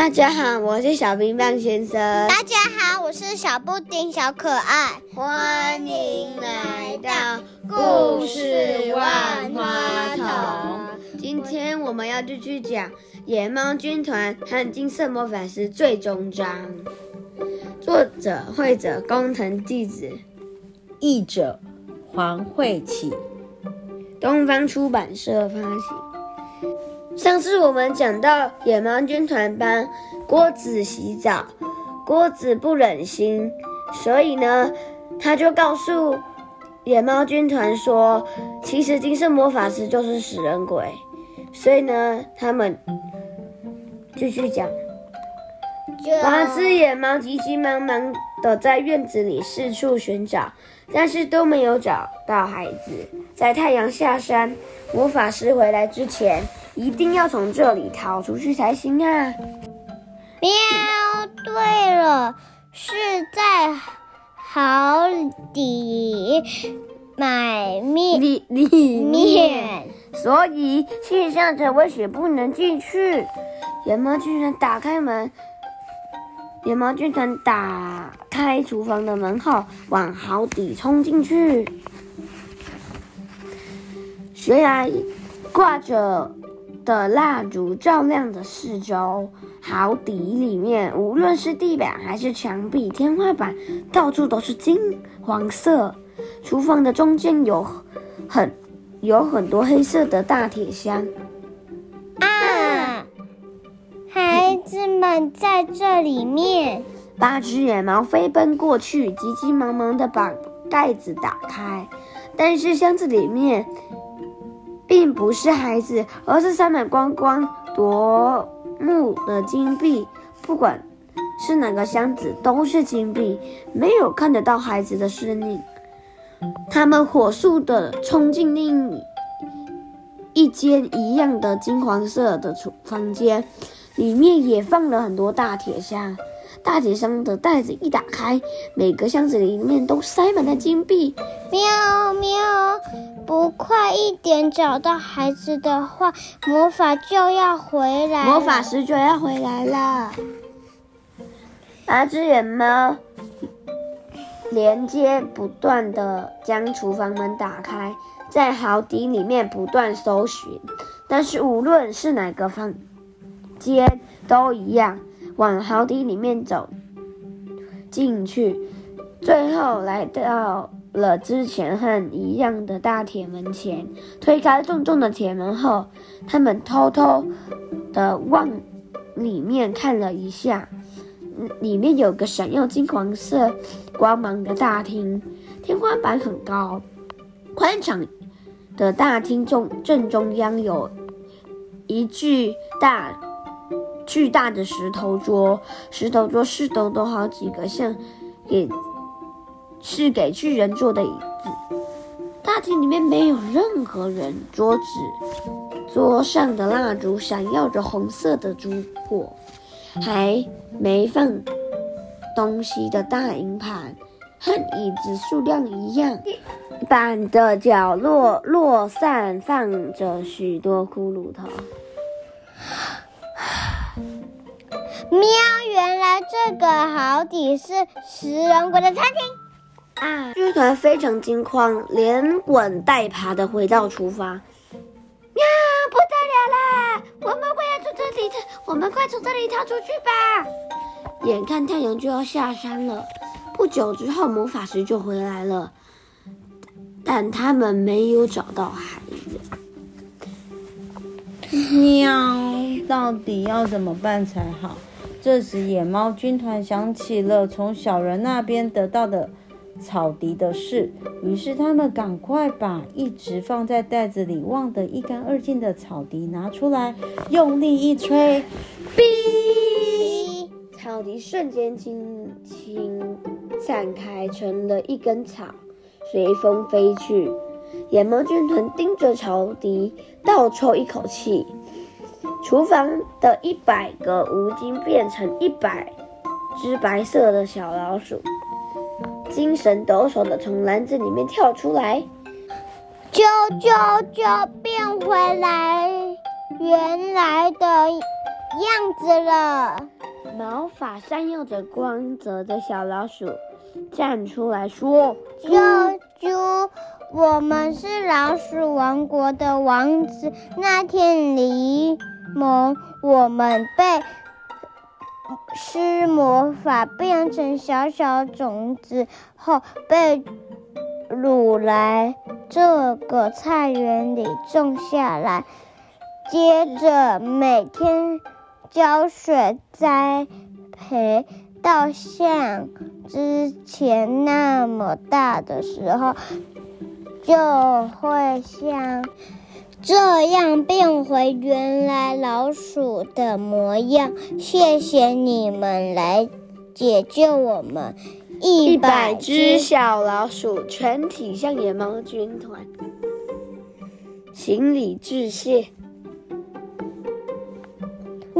大家好，我是小冰棒先生。大家好，我是小布丁小可爱。欢迎来到故事万花筒。今天我们要继续讲《野猫军团》和金色魔法师最终章。作者、绘者工藤纪子，译者黄慧启，东方出版社发行。上次我们讲到野猫军团帮锅子洗澡，锅子不忍心，所以呢，他就告诉野猫军团说，其实金色魔法师就是食人鬼。所以呢，他们继续讲，八只野猫急急忙忙的在院子里四处寻找，但是都没有找到孩子。在太阳下山，魔法师回来之前。一定要从这里逃出去才行啊！喵，对了，是在好底买面里里面，所以气象者危险不能进去。野猫军团打开门，野猫军团打开厨房的门后，往好底冲进去。悬崖挂着。的蜡烛照亮着四周，好底里面，无论是地板还是墙壁、天花板，到处都是金黄色。厨房的中间有很有很多黑色的大铁箱。啊！孩子们在这里面。八只野猫飞奔过去，急急忙忙的把盖子打开，但是箱子里面。并不是孩子，而是塞满光光夺目的金币。不管是哪个箱子，都是金币，没有看得到孩子的身影。他们火速地冲进另一间一样的金黄色的厨房间，里面也放了很多大铁箱。大铁箱的袋子一打开，每个箱子里面都塞满了金币。喵喵，不快一点找到孩子的话，魔法就要回来。魔法师就要回来了。八只野猫连接不断的将厨房门打开，在壕底里面不断搜寻，但是无论是哪个房间都一样。往壕底里面走进去，最后来到了之前和一样的大铁门前。推开重重的铁门后，他们偷偷的往里面看了一下，里面有个闪耀金黄色光芒的大厅，天花板很高，宽敞的大厅中正中央有一具大。巨大的石头桌，石头桌四周都好几个像给是给巨人坐的椅子。大厅里面没有任何人，桌子桌上的蜡烛闪耀着红色的烛火，还没放东西的大银盘和椅子数量一样。板的角落落散放着许多骷髅头。喵！原来这个好底是食人鬼的餐厅啊！军团非常惊慌，连滚带爬的回到厨房。喵，不得了啦！我们快要从这里，我们快从这里逃出去吧！眼看太阳就要下山了，不久之后魔法师就回来了，但他们没有找到孩子。喵，到底要怎么办才好？这时，野猫军团想起了从小人那边得到的草笛的事，于是他们赶快把一直放在袋子里忘得一干二净的草笛拿出来，用力一吹，哔！草笛瞬间轻轻散开，成了一根草，随风飞去。野猫军团盯着草笛，倒抽一口气。厨房的一百个吴京变成一百只白色的小老鼠，精神抖擞的从篮子里面跳出来，啾啾啾，变回来原来的样子了。毛发闪耀着光泽的小老鼠站出来说：“啾啾，我们是老鼠王国的王子。那天柠檬，我们被施魔法变成小小种子后，被掳来这个菜园里种下来，接着每天。”浇水栽培，到像之前那么大的时候，就会像这样变回原来老鼠的模样。谢谢你们来解救我们，一百只小老鼠全体向野猫军团行礼致谢。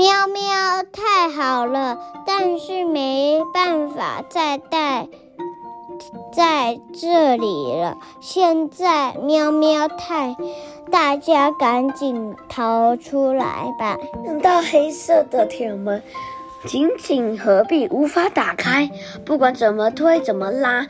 喵喵，太好了！但是没办法再待在这里了。现在喵喵太，大家赶紧逃出来吧！那道黑色的铁门紧紧合闭，无法打开。不管怎么推，怎么拉，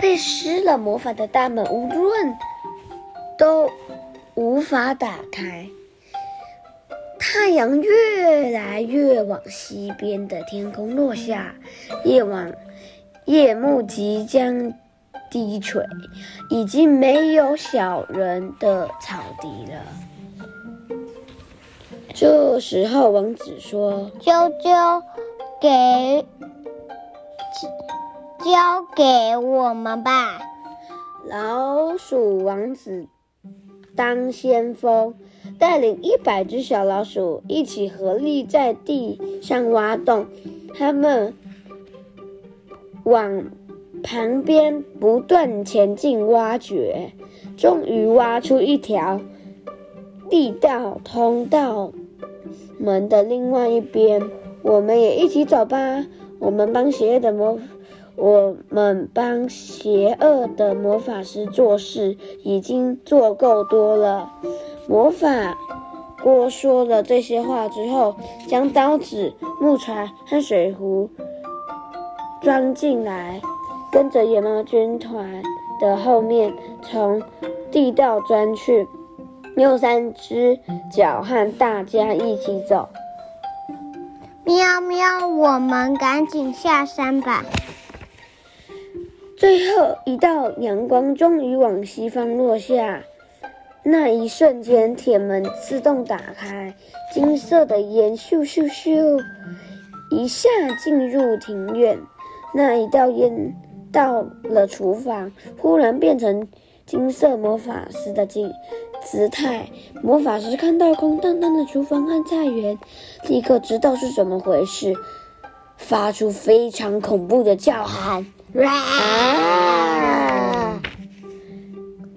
被施了魔法的大门无论都无法打开。太阳越来越往西边的天空落下，夜晚夜幕即将低垂，已经没有小人的草地了。这时候，王子说：“啾啾，给交给我们吧。”老鼠王子当先锋。带领一百只小老鼠一起合力在地上挖洞，他们往旁边不断前进挖掘，终于挖出一条地道通到门的另外一边。我们也一起走吧，我们帮邪恶的魔，我们帮邪恶的魔法师做事已经做够多了。魔法锅说了这些话之后，将刀子、木材和水壶装进来，跟着野猫军团的后面从地道钻去，用三只脚和大家一起走。喵喵，我们赶紧下山吧！最后一道阳光终于往西方落下。那一瞬间，铁门自动打开，金色的烟咻咻咻，一下进入庭院。那一道烟到了厨房，忽然变成金色魔法师的姿姿态。魔法师看到空荡荡的厨房和菜园，立刻知道是怎么回事，发出非常恐怖的叫喊。啊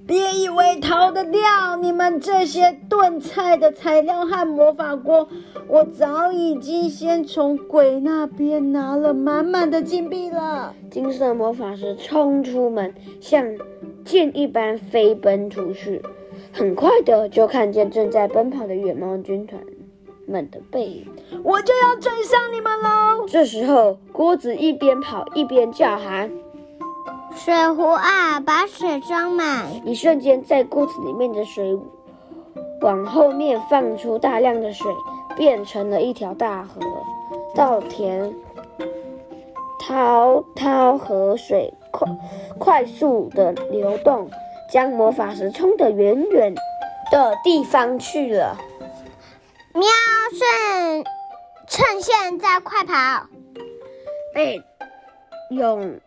别以为逃得掉！你们这些炖菜的材料和魔法锅，我早已经先从鬼那边拿了满满的金币了。金色魔法师冲出门，像箭一般飞奔出去，很快的就看见正在奔跑的野猫军团们的背影。我就要追上你们喽！这时候，锅子一边跑一边叫喊。水壶啊，把水装满！一瞬间，在锅子里面的水往后面放出大量的水，变成了一条大河。稻田滔滔河水快快速的流动，将魔法石冲得远远的地方去了。喵，趁趁现在快跑！被用。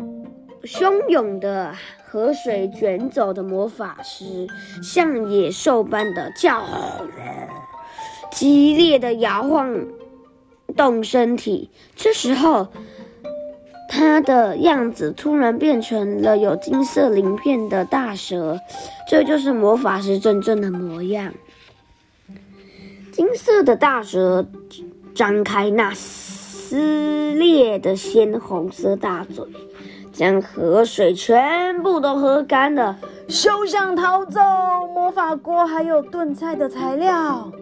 汹涌的河水卷走的魔法师，像野兽般的叫，激烈的摇晃动身体。这时候，他的样子突然变成了有金色鳞片的大蛇，这就是魔法师真正的模样。金色的大蛇张开那撕裂的鲜红色大嘴。将河水全部都喝干了，休想逃走！魔法锅还有炖菜的材料。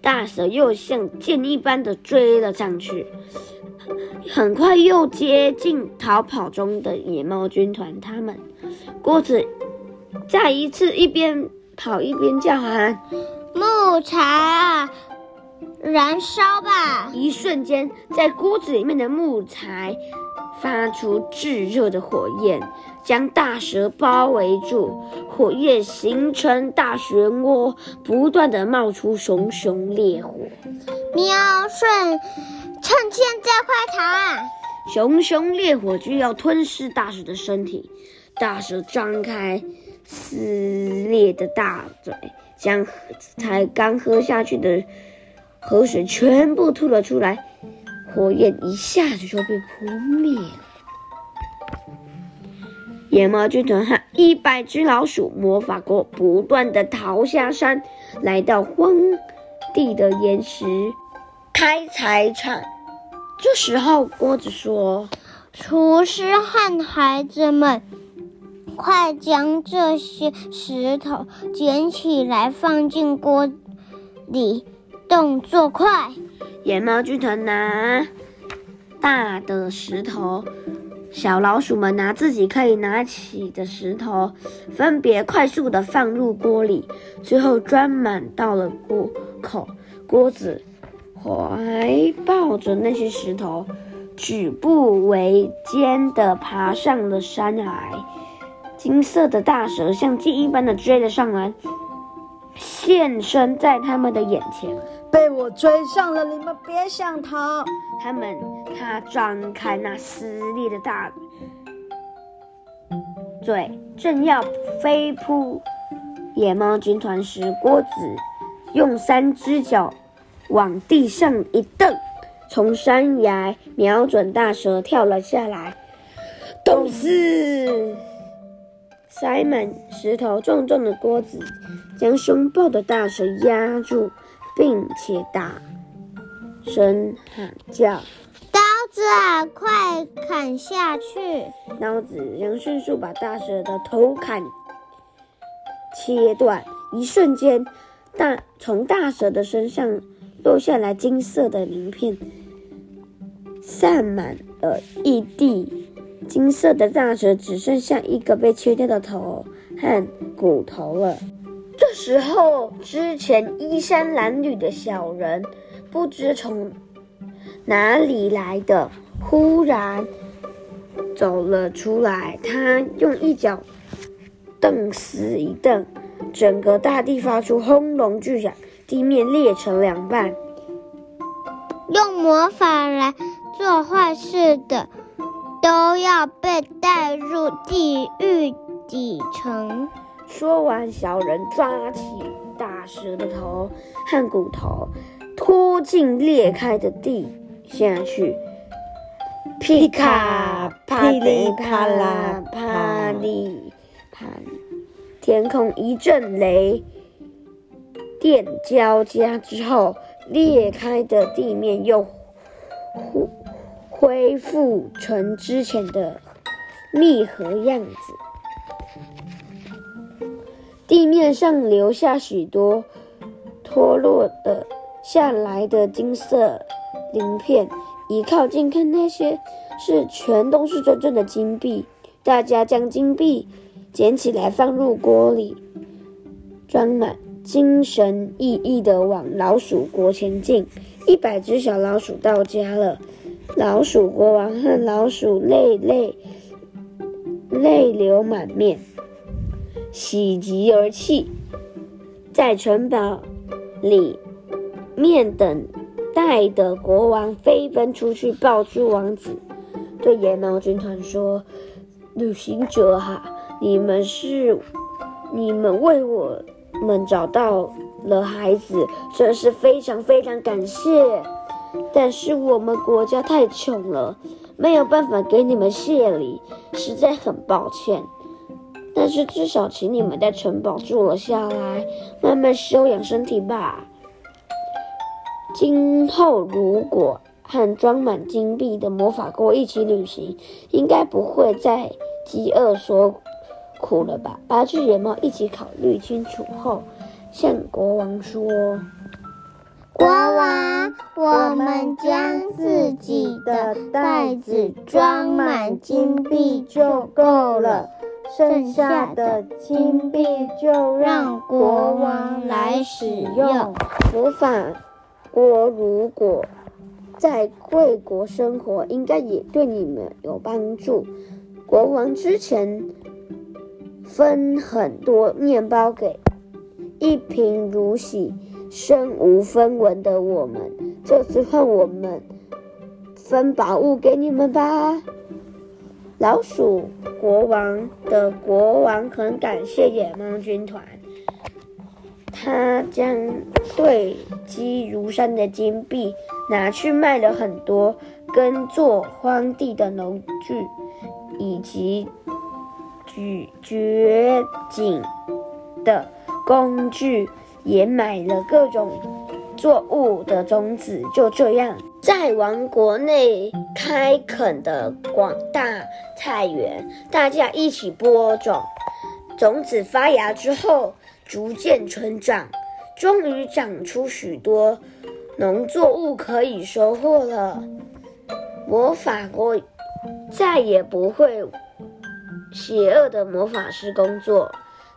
大蛇又像箭一般的追了上去，很快又接近逃跑中的野猫军团。他们，锅子再一次一边跑一边叫喊：“木柴啊，燃烧吧！”一瞬间，在锅子里面的木材发出炙热的火焰。将大蛇包围住，火焰形成大漩涡，不断地冒出熊熊烈火。喵顺，趁现在快逃啊！熊熊烈火就要吞噬大蛇的身体，大蛇张开撕裂的大嘴，将才刚喝下去的河水全部吐了出来，火焰一下子就被扑灭了。野猫军团和一百只老鼠魔法锅不断的逃下山，来到荒地的岩石开采场。这时候，锅子说：“厨师和孩子们，快将这些石头捡起来，放进锅里，动作快！”野猫军团拿大的石头。小老鼠们拿自己可以拿起的石头，分别快速地放入锅里，最后装满到了锅口。锅子怀抱着那些石头，举步维艰的爬上了山崖。金色的大蛇像箭一般的追了上来，现身在他们的眼前。被我追上了，你们别想逃！他们，他张开那撕裂的大嘴，正要飞扑野猫军团时，锅子用三只脚往地上一蹬，从山崖瞄准大蛇跳了下来。都是！塞满石头重重的锅子将凶暴的大蛇压住。并且大声喊叫：“刀子啊，快砍下去！”刀子将迅速把大蛇的头砍切断。一瞬间，大从大蛇的身上落下来金色的鳞片，散满了一地。金色的大蛇只剩下一个被切掉的头和骨头了。这时候，之前衣衫褴褛的小人不知从哪里来的，忽然走了出来。他用一脚蹬死一蹬，整个大地发出轰隆巨响，地面裂成两半。用魔法来做坏事的，都要被带入地狱底层。说完，小人抓起大蛇的头和骨头，拖进裂开的地下去。噼卡噼里啪啦啪里啪，天空一阵雷电交加之后，裂开的地面又恢恢复成之前的密合样子。地面上留下许多脱落的下来的金色鳞片，一靠近看，那些是全都是真正的金币。大家将金币捡起来放入锅里，装满，精神奕奕地往老鼠国前进。一百只小老鼠到家了，老鼠国王和老鼠泪泪泪流满面。喜极而泣，在城堡里面等待的国王飞奔出去抱住王子，对野猫军团说：“旅行者哈，你们是你们为我们找到了孩子，真是非常非常感谢。但是我们国家太穷了，没有办法给你们谢礼，实在很抱歉。”但是至少请你们在城堡住了下来，慢慢休养身体吧。今后如果和装满金币的魔法锅一起旅行，应该不会再饥饿所苦了吧？八只野猫一起考虑清楚后，向国王说：“国王，我们将自己的袋子装满金币就够了，剩下的金币就让国王来使用。魔法国如果在贵国生活，应该也对你们有帮助。国王之前分很多面包给一贫如洗。身无分文的我们，这次换我们分宝物给你们吧。老鼠国王的国王很感谢野猫军团，他将堆积如山的金币拿去卖了很多耕作荒地的农具，以及掘掘井的工具。也买了各种作物的种子，就这样，在王国内开垦的广大菜园，大家一起播种，种子发芽之后，逐渐成长，终于长出许多农作物可以收获了。魔法国再也不会邪恶的魔法师工作。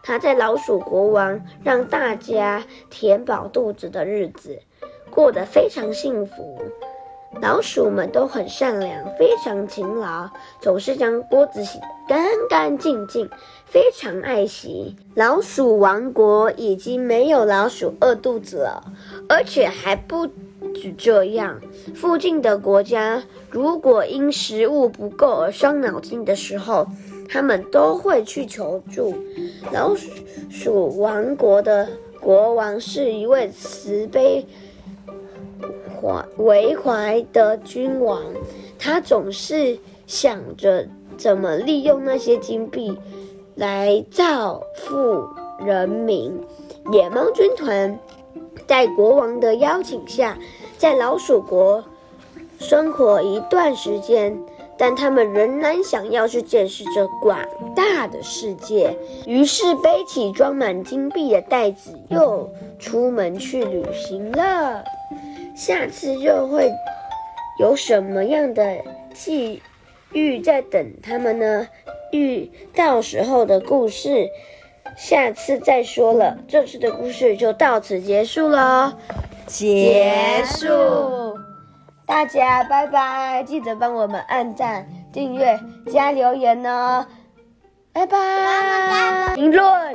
他在老鼠国王让大家填饱肚子的日子，过得非常幸福。老鼠们都很善良，非常勤劳，总是将锅子洗得干干净净，非常爱惜。老鼠王国已经没有老鼠饿肚子了，而且还不止这样，附近的国家如果因食物不够而伤脑筋的时候，他们都会去求助。老鼠王国的国王是一位慈悲怀为怀的君王，他总是想着怎么利用那些金币来造福人民。野猫军团在国王的邀请下，在老鼠国生活一段时间。但他们仍然想要去见识这广大的世界，于是背起装满金币的袋子，又出门去旅行了。下次又会有什么样的际遇在等他们呢？遇到时候的故事，下次再说了。这次的故事就到此结束了，结束。大家拜拜！记得帮我们按赞、订阅、加留言哦，拜拜！评论。